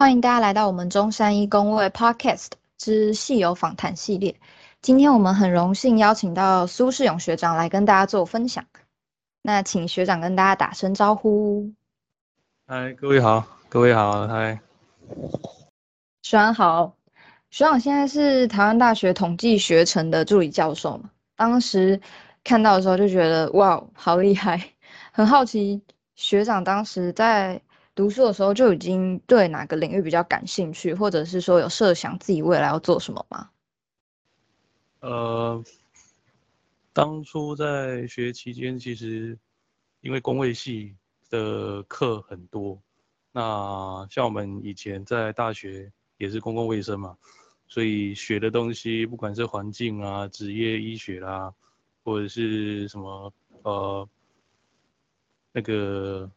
欢迎大家来到我们中山一公位 Podcast 之戏友访谈系列。今天我们很荣幸邀请到苏世勇学长来跟大家做分享。那请学长跟大家打声招呼。嗨，各位好，各位好，嗨。学长好，学长现在是台湾大学统计学程的助理教授嘛？当时看到的时候就觉得哇，好厉害，很好奇学长当时在。读书的时候就已经对哪个领域比较感兴趣，或者是说有设想自己未来要做什么吗？呃，当初在学期间，其实因为工位系的课很多，那像我们以前在大学也是公共卫生嘛，所以学的东西不管是环境啊、职业医学啦，或者是什么呃那个。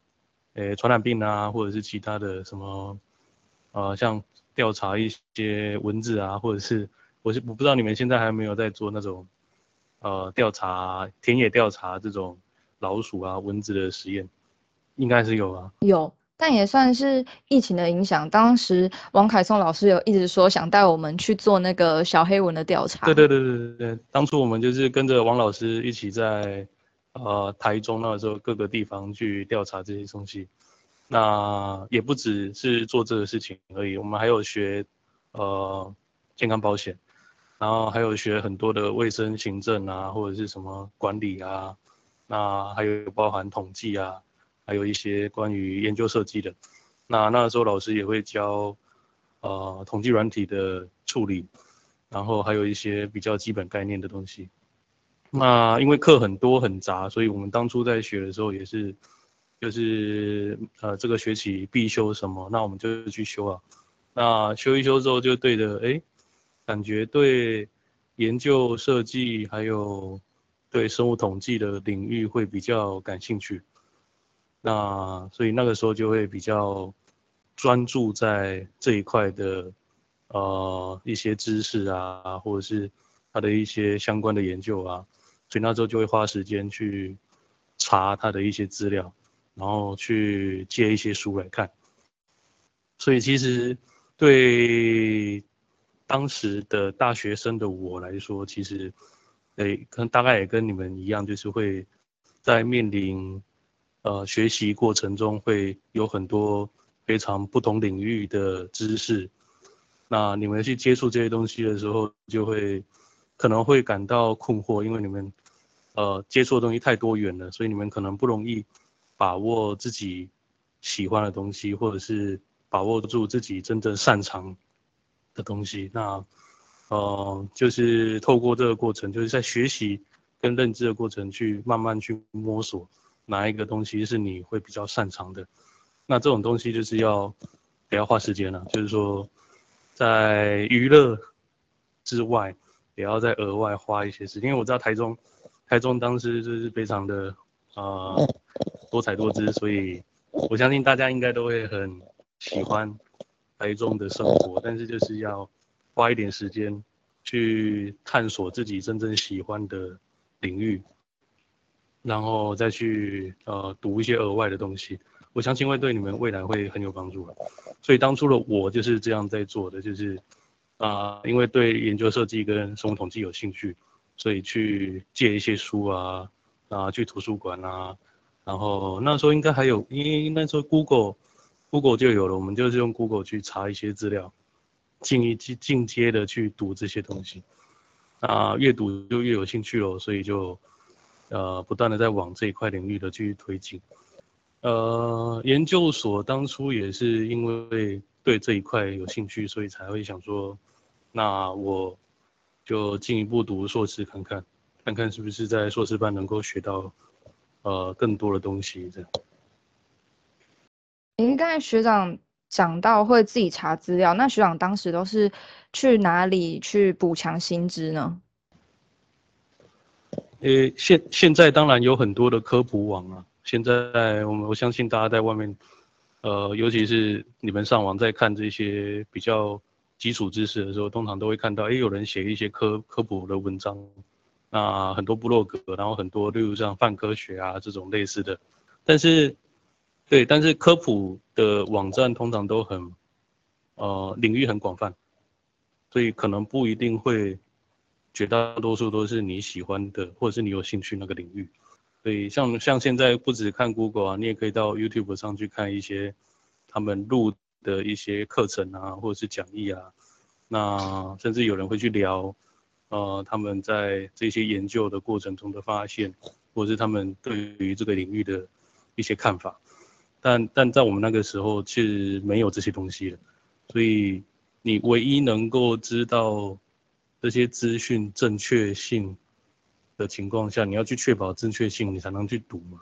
诶，传染病啊，或者是其他的什么，呃，像调查一些蚊子啊，或者是，我是我不知道你们现在还有没有在做那种，呃，调查田野调查这种老鼠啊、蚊子的实验，应该是有啊。有，但也算是疫情的影响。当时王凯松老师有一直说想带我们去做那个小黑蚊的调查。对对对对对对，当初我们就是跟着王老师一起在。呃，台中那时候各个地方去调查这些东西，那也不只是做这个事情而已，我们还有学呃健康保险，然后还有学很多的卫生行政啊，或者是什么管理啊，那还有包含统计啊，还有一些关于研究设计的，那那时候老师也会教呃统计软体的处理，然后还有一些比较基本概念的东西。那因为课很多很杂，所以我们当初在学的时候也是，就是呃这个学期必修什么，那我们就去修啊。那修一修之后，就对着哎，感觉对研究设计还有对生物统计的领域会比较感兴趣。那所以那个时候就会比较专注在这一块的呃一些知识啊，或者是它的一些相关的研究啊。所以那时候就会花时间去查他的一些资料，然后去借一些书来看。所以其实对当时的大学生的我来说，其实诶，可能大概也跟你们一样，就是会在面临呃学习过程中会有很多非常不同领域的知识。那你们去接触这些东西的时候，就会可能会感到困惑，因为你们。呃，接触的东西太多元了，所以你们可能不容易把握自己喜欢的东西，或者是把握住自己真正擅长的东西。那，呃，就是透过这个过程，就是在学习跟认知的过程，去慢慢去摸索哪一个东西是你会比较擅长的。那这种东西就是要得要花时间了，就是说在娱乐之外，也要再额外花一些时间，因为我知道台中。台中当时就是非常的啊多彩多姿，所以我相信大家应该都会很喜欢台中的生活，但是就是要花一点时间去探索自己真正喜欢的领域，然后再去呃读一些额外的东西，我相信会对你们未来会很有帮助所以当初的我就是这样在做的，就是啊因为对研究设计跟生物统计有兴趣。所以去借一些书啊，啊，去图书馆啊，然后那时候应该还有，因为那时候 Google，Google 就有了，我们就是用 Google 去查一些资料，进一进进阶的去读这些东西，啊，越读就越有兴趣了，所以就呃不断的在往这一块领域的去推进，呃，研究所当初也是因为对这一块有兴趣，所以才会想说，那我。就进一步读硕士看看，看看是不是在硕士班能够学到，呃，更多的东西这样。您刚才学长讲到会自己查资料，那学长当时都是去哪里去补强新知呢？呃，现现在当然有很多的科普网啊。现在我们我相信大家在外面，呃，尤其是你们上网在看这些比较。基础知识的时候，通常都会看到，哎，有人写一些科科普的文章，那很多部落格，然后很多，例如像泛科学啊这种类似的，但是，对，但是科普的网站通常都很呃领域很广泛，所以可能不一定会绝大多数都是你喜欢的或者是你有兴趣那个领域。所以像像现在不止看 Google 啊，你也可以到 YouTube 上去看一些他们录的一些课程啊，或者是讲义啊。那甚至有人会去聊，呃，他们在这些研究的过程中的发现，或者是他们对于这个领域的一些看法。但但在我们那个时候是没有这些东西的，所以你唯一能够知道这些资讯正确性。的情况下，你要去确保正确性，你才能去读嘛，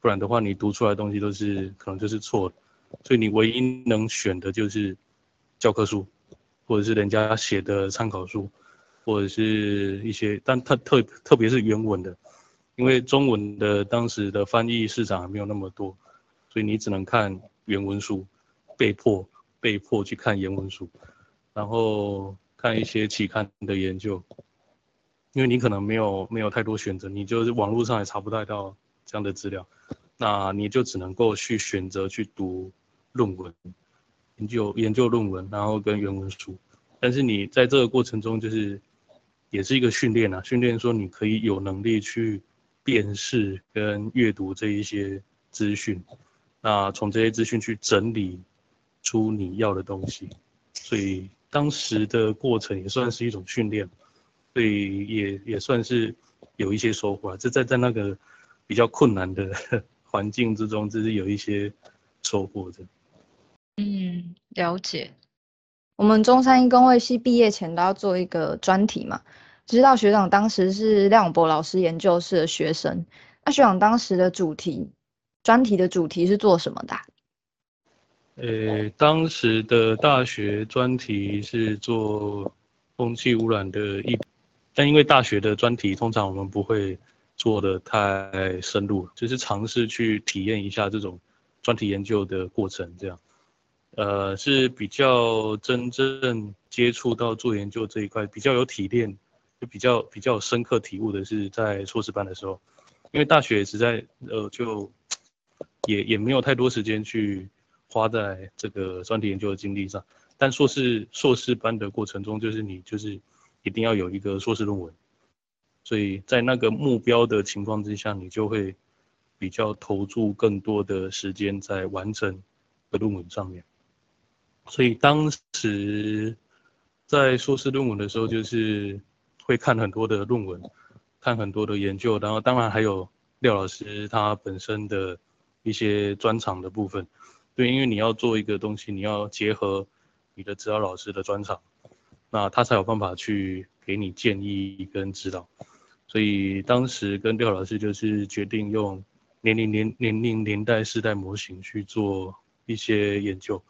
不然的话，你读出来的东西都是可能就是错的。所以你唯一能选的就是教科书，或者是人家写的参考书，或者是一些，但特特特别是原文的，因为中文的当时的翻译市场还没有那么多，所以你只能看原文书，被迫被迫去看原文书，然后看一些期刊的研究。因为你可能没有没有太多选择，你就是网络上也查不到到这样的资料，那你就只能够去选择去读论文，研究研究论文，然后跟原文书。但是你在这个过程中，就是也是一个训练啊，训练说你可以有能力去辨识跟阅读这一些资讯，那从这些资讯去整理出你要的东西。所以当时的过程也算是一种训练。所以也也算是有一些收获啊，这在在那个比较困难的 环境之中，这是有一些收获的。嗯，了解。我们中山医工卫系毕业前都要做一个专题嘛，知道学长当时是廖永博老师研究室的学生，那学长当时的主题专题的主题是做什么的？呃，当时的大学专题是做空气污染的一。但因为大学的专题通常我们不会做的太深入，就是尝试去体验一下这种专题研究的过程，这样，呃是比较真正接触到做研究这一块，比较有体验，就比较比较深刻体悟的是在硕士班的时候，因为大学实在呃就也也没有太多时间去花在这个专题研究的经历上，但硕士硕士班的过程中，就是你就是。一定要有一个硕士论文，所以在那个目标的情况之下，你就会比较投注更多的时间在完成的论文上面。所以当时在硕士论文的时候，就是会看很多的论文，看很多的研究，然后当然还有廖老师他本身的一些专长的部分。对，因为你要做一个东西，你要结合你的指导老师的专长。那他才有办法去给你建议跟指导，所以当时跟廖老师就是决定用年龄年年龄年代世代模型去做一些研究，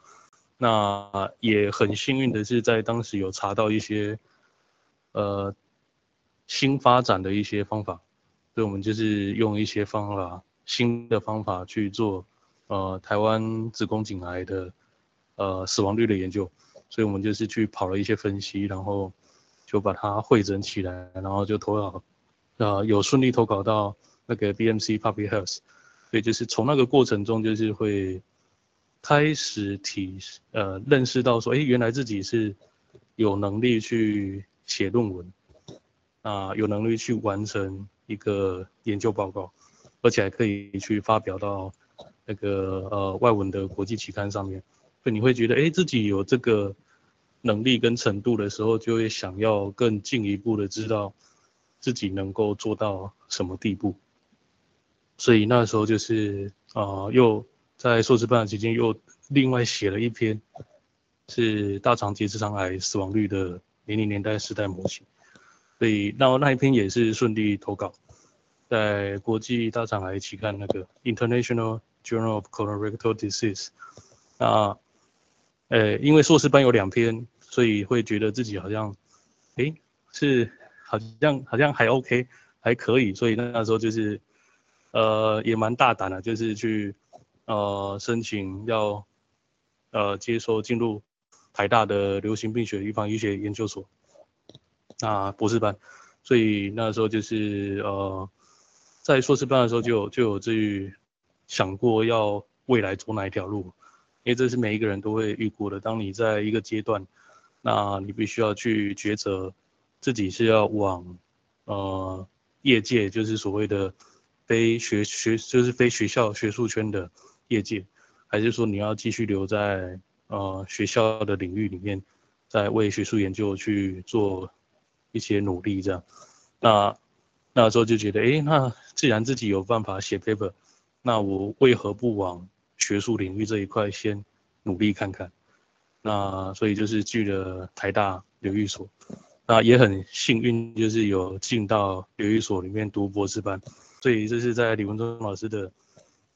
那也很幸运的是在当时有查到一些呃新发展的一些方法，所以我们就是用一些方法新的方法去做呃台湾子宫颈癌的呃死亡率的研究。所以我们就是去跑了一些分析，然后就把它汇整起来，然后就投稿，呃，有顺利投稿到那个 BMC Public Health。所以就是从那个过程中，就是会开始体呃认识到说，哎，原来自己是有能力去写论文，啊，有能力去完成一个研究报告，而且还可以去发表到那个呃外文的国际期刊上面。所以你会觉得，哎，自己有这个能力跟程度的时候，就会想要更进一步的知道自己能够做到什么地步。所以那时候就是啊，又在硕士班期间又另外写了一篇，是大肠结直肠癌死亡率的年龄年代时代模型。所以那那一篇也是顺利投稿，在国际大肠癌期刊那个 International Journal of Colorectal Disease。那呃，因为硕士班有两篇，所以会觉得自己好像，哎，是好像好像还 OK，还可以，所以那时候就是，呃，也蛮大胆的，就是去，呃，申请要，呃，接收进入台大的流行病学预防医学研究所，那博士班，所以那时候就是呃，在硕士班的时候就就有至于想过要未来走哪一条路。因为这是每一个人都会遇过的。当你在一个阶段，那你必须要去抉择，自己是要往呃业界，就是所谓的非学学，就是非学校学术圈的业界，还是说你要继续留在呃学校的领域里面，在为学术研究去做一些努力这样。那那时候就觉得，哎，那既然自己有办法写 paper，那我为何不往学术领域这一块先努力看看？那所以就是去了台大刘育所，那也很幸运，就是有进到刘育所里面读博士班，所以这是在李文忠老师的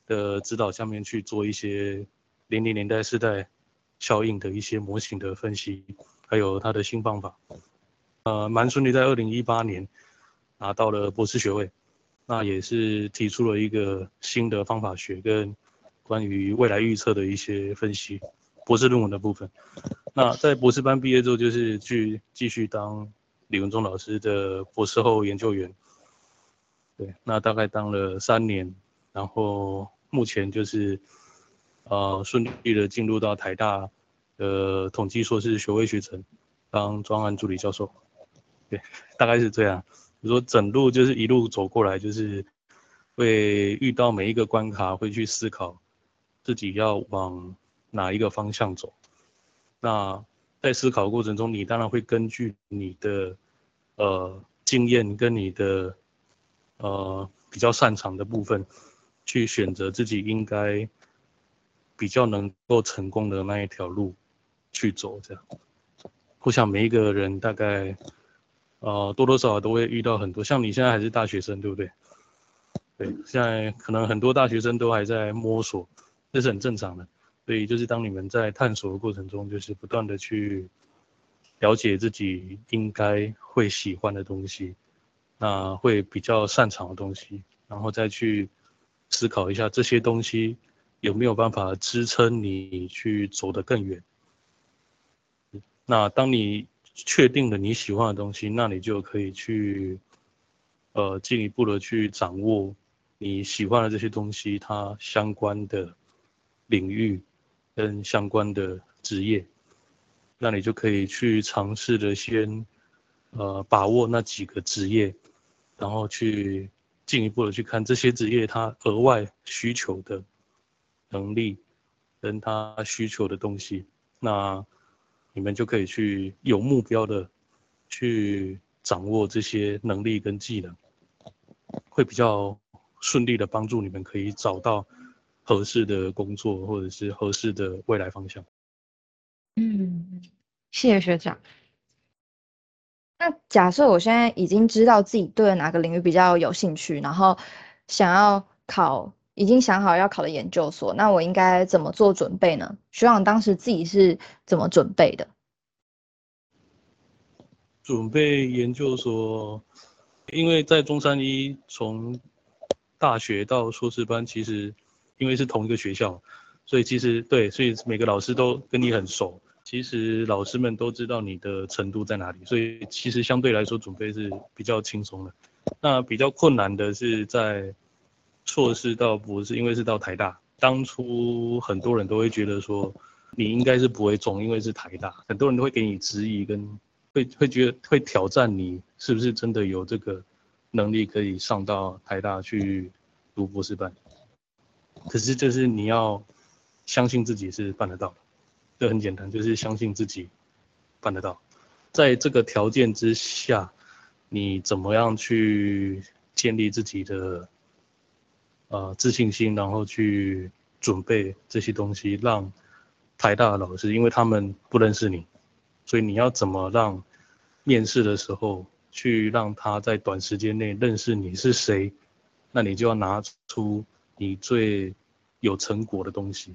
的指导下面去做一些零零年代世代效应的一些模型的分析，还有他的新方法，呃，蛮顺利，在二零一八年。拿到了博士学位，那也是提出了一个新的方法学跟关于未来预测的一些分析，博士论文的部分。那在博士班毕业之后，就是去继续当李文忠老师的博士后研究员。对，那大概当了三年，然后目前就是呃顺利的进入到台大的统计硕士学位学程，当专案助理教授。对，大概是这样。比如说，整路就是一路走过来，就是会遇到每一个关卡，会去思考自己要往哪一个方向走。那在思考过程中，你当然会根据你的呃经验跟你的呃比较擅长的部分，去选择自己应该比较能够成功的那一条路去走。这样，我想每一个人大概。呃，多多少少都会遇到很多，像你现在还是大学生，对不对？对，现在可能很多大学生都还在摸索，这是很正常的。所以就是当你们在探索的过程中，就是不断的去了解自己应该会喜欢的东西，那会比较擅长的东西，然后再去思考一下这些东西有没有办法支撑你去走得更远。那当你确定了你喜欢的东西，那你就可以去，呃，进一步的去掌握你喜欢的这些东西，它相关的领域跟相关的职业，那你就可以去尝试的先，呃，把握那几个职业，然后去进一步的去看这些职业它额外需求的能力跟它需求的东西，那。你们就可以去有目标的去掌握这些能力跟技能，会比较顺利的帮助你们可以找到合适的工作或者是合适的未来方向。嗯，谢谢学长。那假设我现在已经知道自己对哪个领域比较有兴趣，然后想要考。已经想好要考的研究所，那我应该怎么做准备呢？学长当时自己是怎么准备的？准备研究所，因为在中山一从大学到硕士班，其实因为是同一个学校，所以其实对，所以每个老师都跟你很熟。其实老师们都知道你的程度在哪里，所以其实相对来说准备是比较轻松的。那比较困难的是在。硕士到博士，因为是到台大，当初很多人都会觉得说，你应该是不会中，因为是台大，很多人都会给你质疑，跟会会觉得会挑战你是不是真的有这个能力可以上到台大去读博士班。可是就是你要相信自己是办得到，这很简单，就是相信自己办得到。在这个条件之下，你怎么样去建立自己的？呃，自信心，然后去准备这些东西，让台大的老师，因为他们不认识你，所以你要怎么让面试的时候去让他在短时间内认识你是谁？那你就要拿出你最有成果的东西，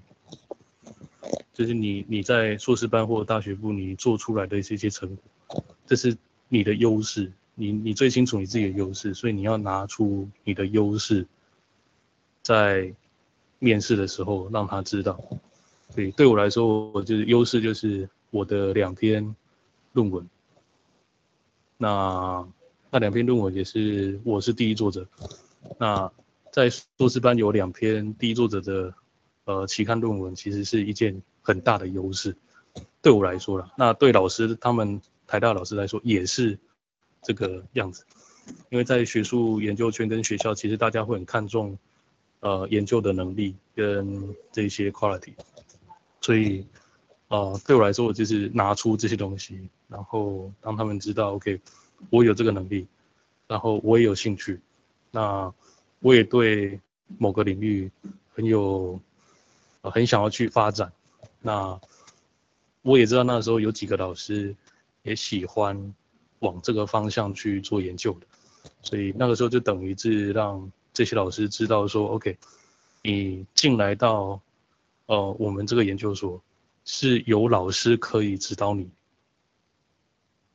就是你你在硕士班或大学部你做出来的这些成果，这是你的优势，你你最清楚你自己的优势，所以你要拿出你的优势。在面试的时候让他知道，对对我来说，我就是优势就是我的两篇论文。那那两篇论文也是我是第一作者。那在硕士班有两篇第一作者的呃期刊论文，其实是一件很大的优势。对我来说了，那对老师他们台大老师来说也是这个样子，因为在学术研究圈跟学校，其实大家会很看重呃研究的能力跟这些 quality，所以呃对我来说，我就是拿出这些东西，然后让他们知道，OK，我有这个能力，然后我也有兴趣，那我也对某个领域很有很想要去发展，那。我也知道那时候有几个老师也喜欢往这个方向去做研究的，所以那个时候就等于是让这些老师知道说，OK，你进来到呃我们这个研究所是有老师可以指导你，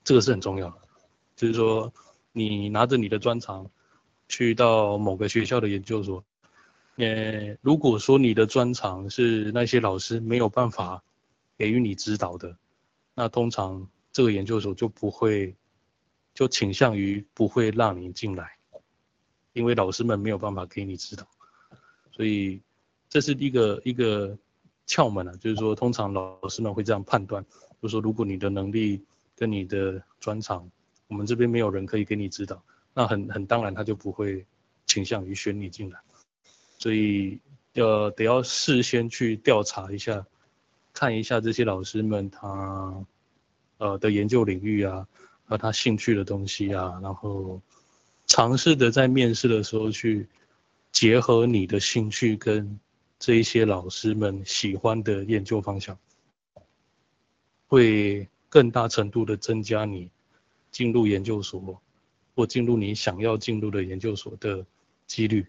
这个是很重要的。就是说你拿着你的专长去到某个学校的研究所，呃，如果说你的专长是那些老师没有办法。给予你指导的，那通常这个研究所就不会，就倾向于不会让你进来，因为老师们没有办法给你指导，所以这是一个一个窍门啊，就是说通常老师们会这样判断，就是说如果你的能力跟你的专长，我们这边没有人可以给你指导，那很很当然他就不会倾向于选你进来，所以要得要事先去调查一下。看一下这些老师们他，呃的研究领域啊，和他兴趣的东西啊，然后尝试的在面试的时候去结合你的兴趣跟这一些老师们喜欢的研究方向，会更大程度的增加你进入研究所或进入你想要进入的研究所的几率，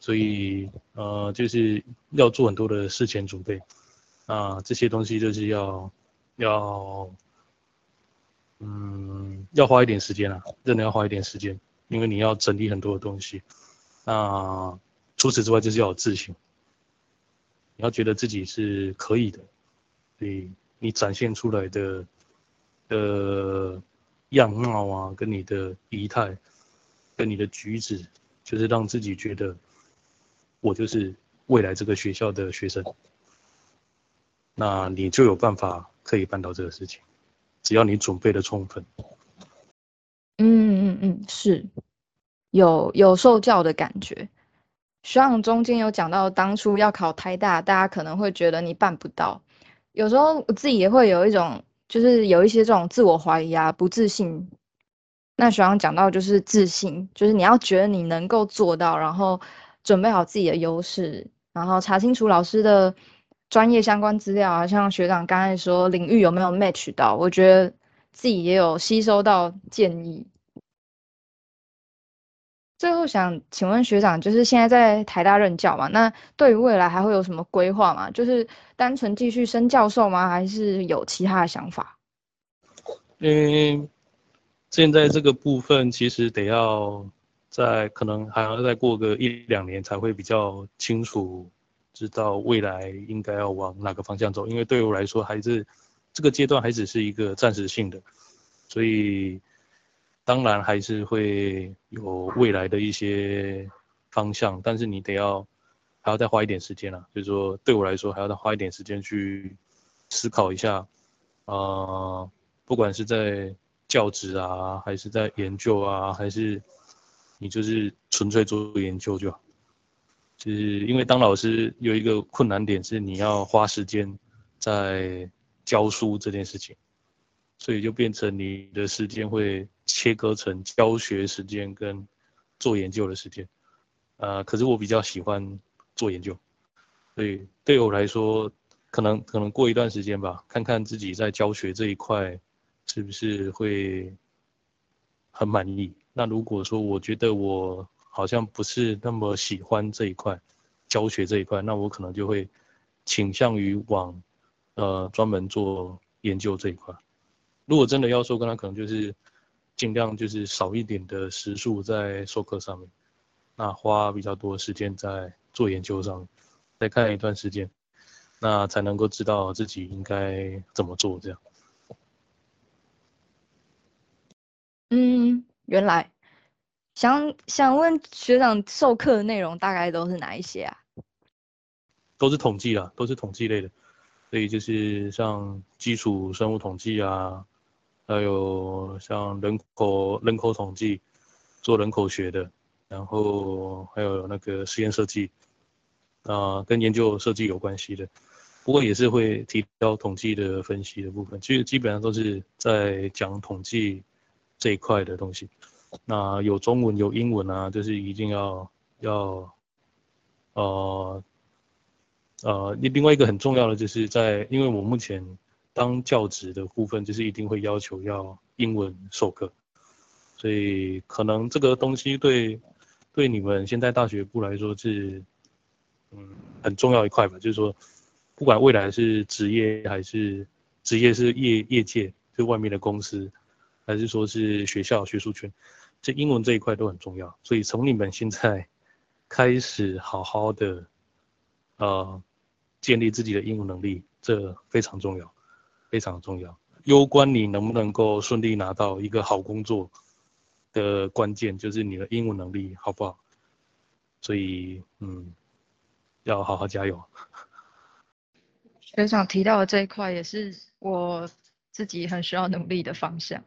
所以呃就是要做很多的事前准备。啊，这些东西就是要要，嗯，要花一点时间啊，真的要花一点时间，因为你要整理很多的东西。那除此之外，就是要有自信，你要觉得自己是可以的，所以你展现出来的的样貌啊，跟你的仪态，跟你的举止，就是让自己觉得我就是未来这个学校的学生。那你就有办法可以办到这个事情，只要你准备的充分。嗯嗯嗯，是有有受教的感觉。学长中间有讲到，当初要考台大，大家可能会觉得你办不到。有时候我自己也会有一种，就是有一些这种自我怀疑啊、不自信。那学长讲到就是自信，就是你要觉得你能够做到，然后准备好自己的优势，然后查清楚老师的。专业相关资料啊，像学长刚才说领域有没有 match 到，我觉得自己也有吸收到建议。最后想请问学长，就是现在在台大任教嘛，那对于未来还会有什么规划吗？就是单纯继续升教授吗？还是有其他的想法？嗯，现在这个部分其实得要在可能还要再过个一两年才会比较清楚。知道未来应该要往哪个方向走，因为对我来说还是这个阶段还只是一个暂时性的，所以当然还是会有未来的一些方向，但是你得要还要再花一点时间了，就是说对我来说还要再花一点时间去思考一下，啊，不管是在教职啊，还是在研究啊，还是你就是纯粹做研究就好。就是因为当老师有一个困难点是你要花时间在教书这件事情，所以就变成你的时间会切割成教学时间跟做研究的时间。呃，可是我比较喜欢做研究，所以对我来说，可能可能过一段时间吧，看看自己在教学这一块是不是会很满意。那如果说我觉得我好像不是那么喜欢这一块，教学这一块，那我可能就会倾向于往，呃，专门做研究这一块。如果真的要说，跟他可能就是尽量就是少一点的时数在授课上面，那花比较多时间在做研究上，再看一段时间，那才能够知道自己应该怎么做这样。嗯，原来。想想问学长授课的内容大概都是哪一些啊？都是统计啊，都是统计类的，所以就是像基础生物统计啊，还有像人口人口统计，做人口学的，然后还有那个实验设计，啊，跟研究设计有关系的，不过也是会提到统计的分析的部分，其实基本上都是在讲统计这一块的东西。那有中文有英文啊，就是一定要要，呃。呃，另另外一个很重要的就是在，因为我目前当教职的部分，就是一定会要求要英文授课，所以可能这个东西对对你们现在大学部来说是，嗯，很重要一块吧。就是说，不管未来是职业还是职业是业业界，就外面的公司，还是说是学校学术圈，这英文这一块都很重要。所以从你们现在开始好好的，呃。建立自己的英文能力，这非常重要，非常重要。攸关你能不能够顺利拿到一个好工作的关键，就是你的英文能力好不好。所以，嗯，要好好加油。学长提到的这一块，也是我自己很需要努力的方向。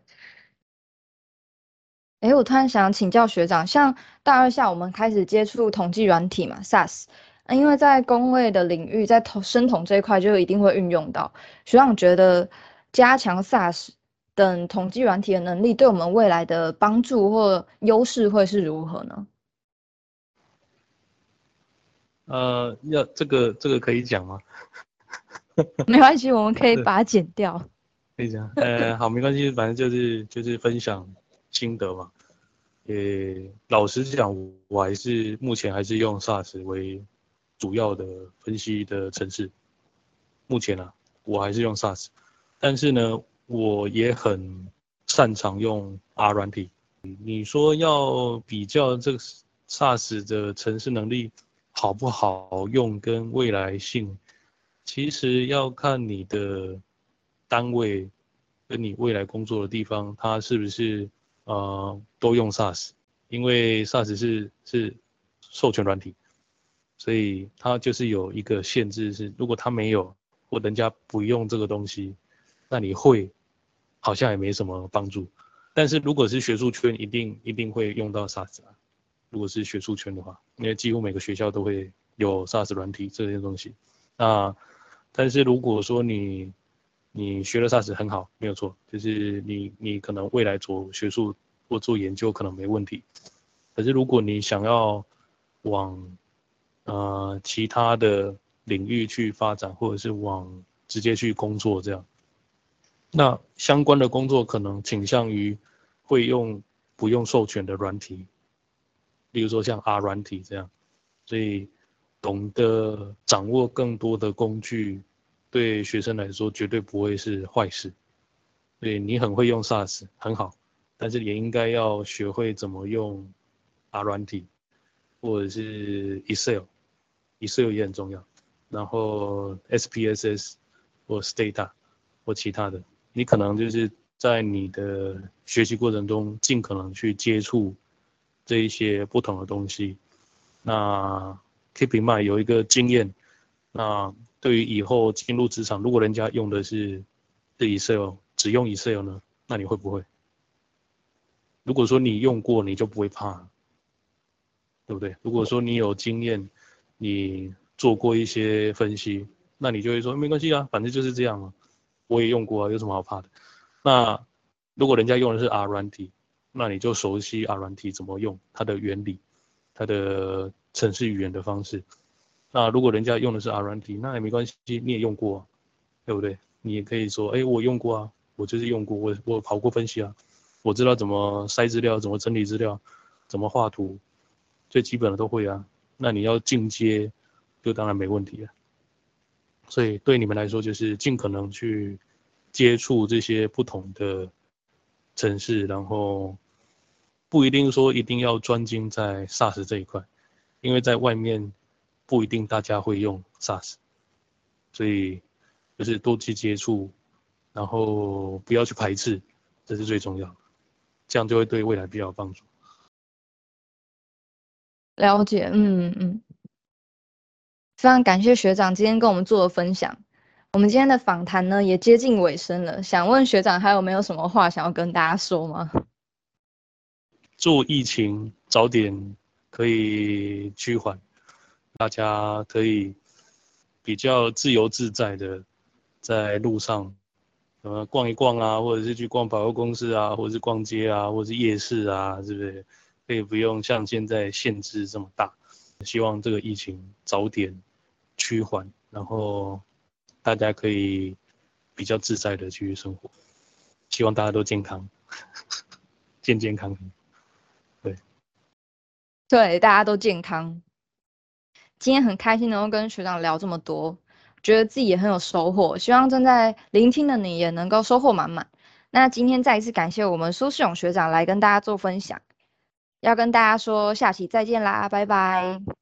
哎，我突然想请教学长，像大二下我们开始接触统计软体嘛，SAS。因为在工位的领域，在统生统这一块就一定会运用到。学长觉得加强 SAS 等统计软体的能力，对我们未来的帮助或优势会是如何呢？呃，要这个这个可以讲吗？没关系，我们可以把它剪掉。可以讲，呃，好，没关系，反正就是就是分享心得嘛。呃，老实讲，我还是目前还是用 SAS 为。主要的分析的城市，目前呢，我还是用 SAS，但是呢，我也很擅长用 R 软体。你说要比较这个 SAS 的城市能力好不好用跟未来性，其实要看你的单位跟你未来工作的地方，它是不是呃都用 SaaS，因为 SaaS 是是授权软体。所以它就是有一个限制，是如果他没有或人家不用这个东西，那你会好像也没什么帮助。但是如果是学术圈，一定一定会用到 SaaS。如果是学术圈的话，因为几乎每个学校都会有 SaaS 软体这些东西。那但是如果说你你学了 SaaS 很好，没有错，就是你你可能未来做学术或做研究可能没问题。可是如果你想要往呃，其他的领域去发展，或者是往直接去工作这样，那相关的工作可能倾向于会用不用授权的软体，例如说像 R 软体这样，所以懂得掌握更多的工具，对学生来说绝对不会是坏事。对你很会用 SaaS 很好，但是也应该要学会怎么用 R 软体。或者是 Excel，Excel 也很重要。然后 SPSS 或 Stata 或其他的，你可能就是在你的学习过程中，尽可能去接触这一些不同的东西。那 Keep in mind 有一个经验，那对于以后进入职场，如果人家用的是是 Excel，只用 Excel 呢，那你会不会？如果说你用过，你就不会怕。对不对？如果说你有经验，你做过一些分析，那你就会说没关系啊，反正就是这样嘛，我也用过啊，有什么好怕的？那如果人家用的是 R 软体，那你就熟悉 R 软体怎么用，它的原理，它的程式语言的方式。那如果人家用的是 R 软体，那也没关系，你也用过，啊对不对？你也可以说，哎，我用过啊，我就是用过，我我跑过分析啊，我知道怎么筛资料，怎么整理资料，怎么画图。最基本的都会啊，那你要进阶，就当然没问题了。所以对你们来说，就是尽可能去接触这些不同的城市，然后不一定说一定要专精在 SaaS 这一块，因为在外面不一定大家会用 SaaS，所以就是多去接触，然后不要去排斥，这是最重要的，这样就会对未来比较有帮助。了解，嗯嗯。非常感谢学长今天跟我们做的分享。我们今天的访谈呢也接近尾声了，想问学长还有没有什么话想要跟大家说吗？祝疫情早点可以趋缓，大家可以比较自由自在的在路上，呃，逛一逛啊，或者是去逛百货公司啊，或者是逛街啊，或者是夜市啊，是不是？可以不用像现在限制这么大。希望这个疫情早点趋缓，然后。大家可以比较自在的去生活，希望大家都健康，健健康康。对，对，大家都健康。今天很开心能够跟学长聊这么多，觉得自己也很有收获。希望正在聆听的你也能够收获满满。那今天再一次感谢我们苏世勇学长来跟大家做分享，要跟大家说下期再见啦，拜拜。